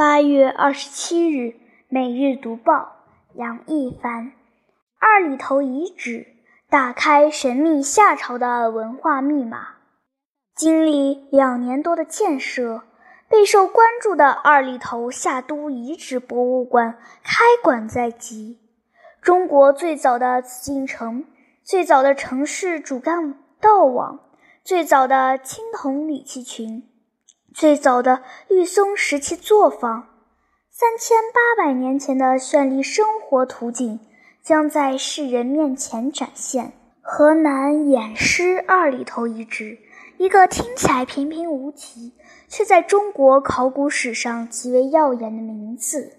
八月二十七日，《每日读报》杨一凡：二里头遗址打开神秘夏朝的文化密码。经历两年多的建设，备受关注的二里头夏都遗址博物馆开馆在即。中国最早的紫禁城，最早的城市主干道网，最早的青铜礼器群。最早的绿松石器作坊，三千八百年前的绚丽生活图景将在世人面前展现。河南偃师二里头遗址，一个听起来平平无奇，却在中国考古史上极为耀眼的名字。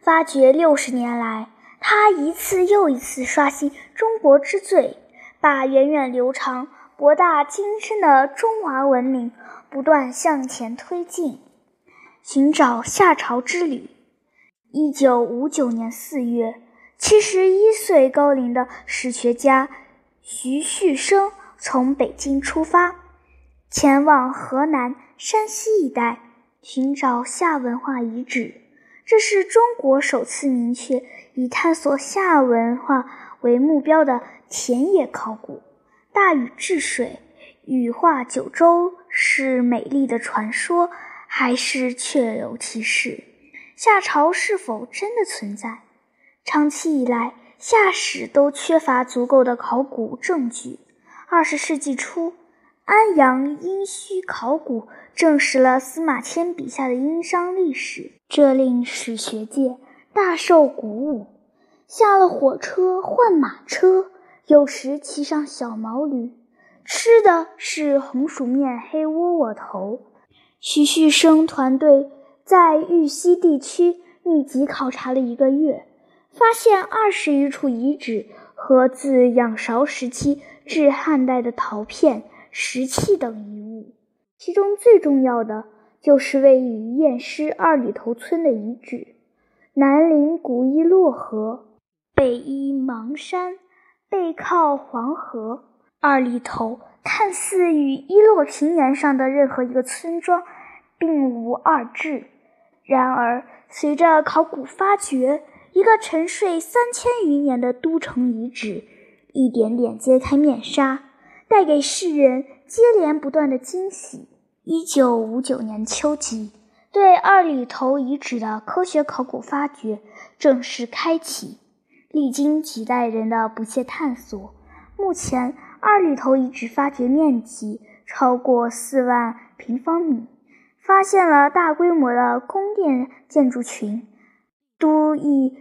发掘六十年来，它一次又一次刷新中国之最，把源远流长、博大精深的中华文明。不断向前推进，寻找夏朝之旅。一九五九年四月，七十一岁高龄的史学家徐旭升从北京出发，前往河南、山西一带寻找夏文化遗址。这是中国首次明确以探索夏文化为目标的田野考古。大禹治水。羽化九州是美丽的传说，还是确有其事？夏朝是否真的存在？长期以来，夏史都缺乏足够的考古证据。二十世纪初，安阳殷墟考古证实了司马迁笔下的殷商历史，这令史学界大受鼓舞。下了火车换马车，有时骑上小毛驴。吃的是红薯面、黑窝窝头。徐旭生团队在玉溪地区密集考察了一个月，发现二十余处遗址和自仰韶时期至汉代的陶片、石器等遗物。其中最重要的就是位于偃师二里头村的遗址。南临古伊洛河，北依邙山，背靠黄河。二里头看似与伊洛平原上的任何一个村庄并无二致，然而随着考古发掘，一个沉睡三千余年的都城遗址一点点揭开面纱，带给世人接连不断的惊喜。一九五九年秋季，对二里头遗址的科学考古发掘正式开启，历经几代人的不懈探索，目前。二里头遗址发掘面积超过四万平方米，发现了大规模的宫殿建筑群、都邑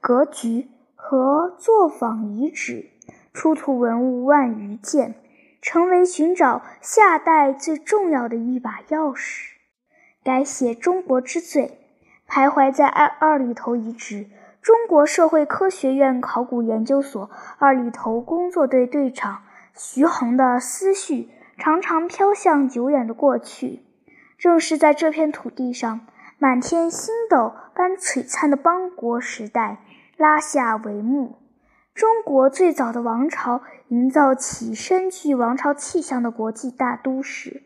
格局和作坊遗址，出土文物万余件，成为寻找夏代最重要的一把钥匙。改写中国之最，徘徊在二二里头遗址。中国社会科学院考古研究所二里头工作队队长。徐宏的思绪常常飘向久远的过去。正是在这片土地上，满天星斗般璀璨的邦国时代拉下帷幕。中国最早的王朝营造起深具王朝气象的国际大都市。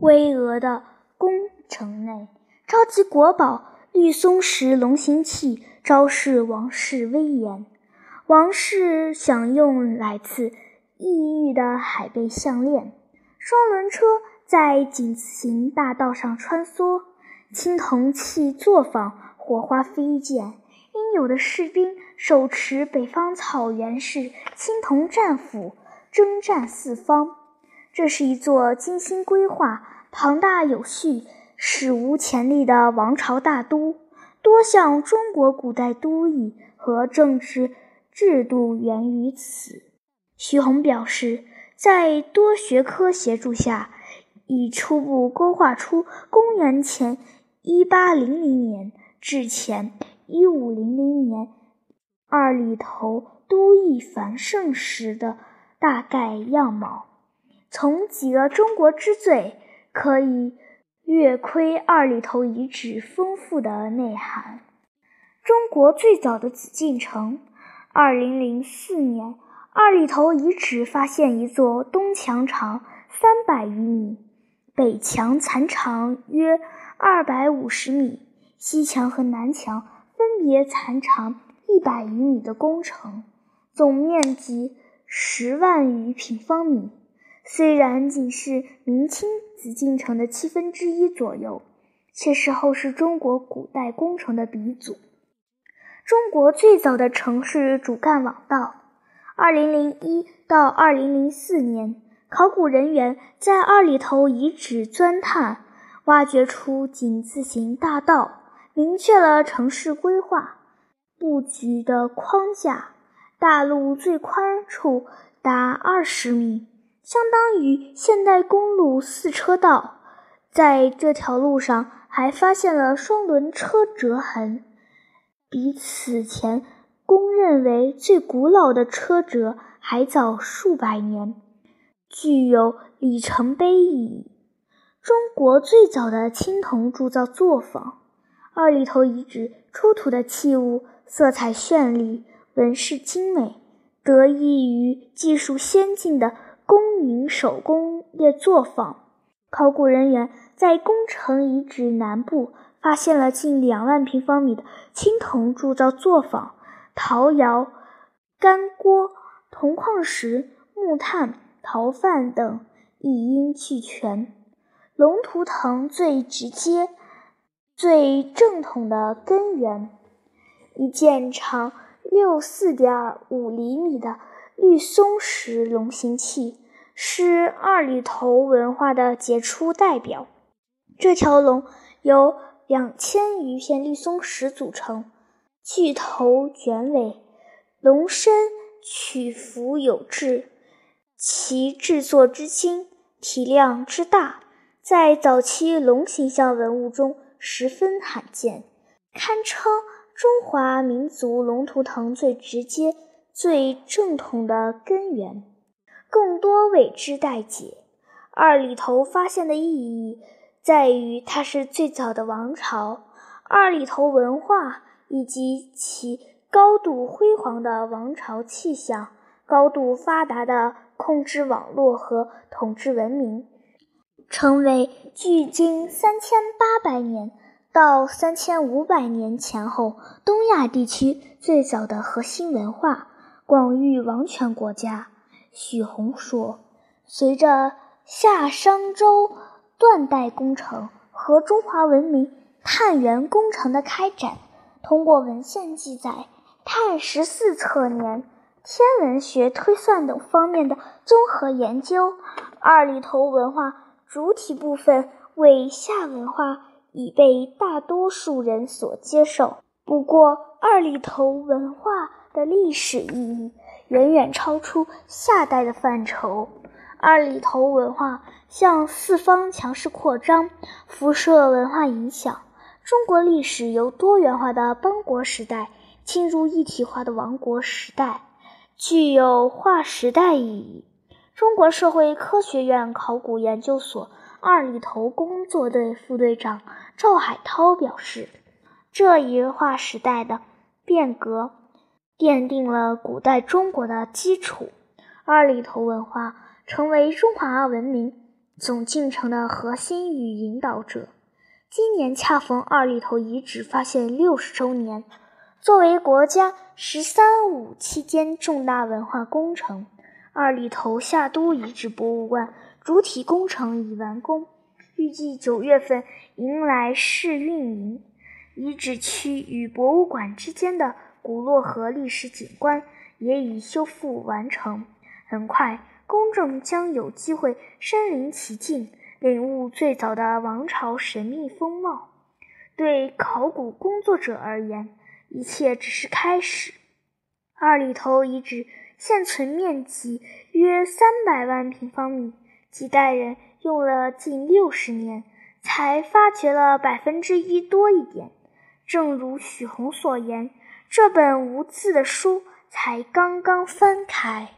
巍峨的宫城内，召集国宝绿松石龙形器，昭示王室威严。王室享用来自。异域的海贝项链，双轮车在井字形大道上穿梭，青铜器作坊火花飞溅，英勇的士兵手持北方草原式青铜战斧，征战四方。这是一座精心规划、庞大有序、史无前例的王朝大都，多项中国古代都邑和政治制度源于此。徐宏表示，在多学科协助下，已初步勾画出公元前一八零零年至前一五零零年二里头都邑繁盛时的大概样貌。从几个中国之最，可以略窥二里头遗址丰富的内涵。中国最早的紫禁城，二零零四年。二里头遗址发现一座东墙长三百余米，北墙残长约二百五十米，西墙和南墙分别残长一百余米的工程，总面积十万余平方米。虽然仅是明清紫禁城的七分之一左右，却是后世中国古代工程的鼻祖。中国最早的城市主干网道。二零零一到二零零四年，考古人员在二里头遗址钻探，挖掘出井字形大道，明确了城市规划布局的框架。大路最宽处达二十米。相当于现代公路四车道，在这条路上还发现了双轮车折痕，比此前公认为最古老的车辙还早数百年，具有里程碑意义。中国最早的青铜铸造作坊，二里头遗址出土的器物色彩绚丽，纹饰精美，得益于技术先进的。工营手工业作坊，考古人员在宫城遗址南部发现了近两万平方米的青铜铸造作坊，陶窑、干锅、铜矿石、木炭、陶范等一应俱全。龙图腾最直接、最正统的根源，一件长六四点五厘米的。绿松石龙形器是二里头文化的杰出代表。这条龙由两千余片绿松石组成，巨头卷尾，龙身曲幅有致。其制作之精，体量之大，在早期龙形象文物中十分罕见，堪称中华民族龙图腾最直接。最正统的根源，更多为之待解。二里头发现的意义在于，它是最早的王朝。二里头文化以及其高度辉煌的王朝气象、高度发达的控制网络和统治文明，成为距今三千八百年到三千五百年前后东亚地区最早的核心文化。广域王权国家，许宏说：“随着夏商周断代工程和中华文明探源工程的开展，通过文献记载、碳十四测年、天文学推算等方面的综合研究，二里头文化主体部分为夏文化已被大多数人所接受。不过，二里头文化。”的历史意义远远超出夏代的范畴。二里头文化向四方强势扩张，辐射文化影响。中国历史由多元化的邦国时代进入一体化的王国时代，具有划时代意义。中国社会科学院考古研究所二里头工作队副队长赵海涛表示：“这一划时代的变革。”奠定了古代中国的基础，二里头文化成为中华文明总进程的核心与引导者。今年恰逢二里头遗址发现六十周年，作为国家“十三五”期间重大文化工程，二里头夏都遗址博物馆主体工程已完工，预计九月份迎来试运营。遗址区与博物馆之间的。古洛河历史景观也已修复完成，很快公众将有机会身临其境，领悟最早的王朝神秘风貌。对考古工作者而言，一切只是开始。二里头遗址现存面积约三百万平方米，几代人用了近六十年，才发掘了百分之一多一点。正如许宏所言。这本无字的书才刚刚翻开。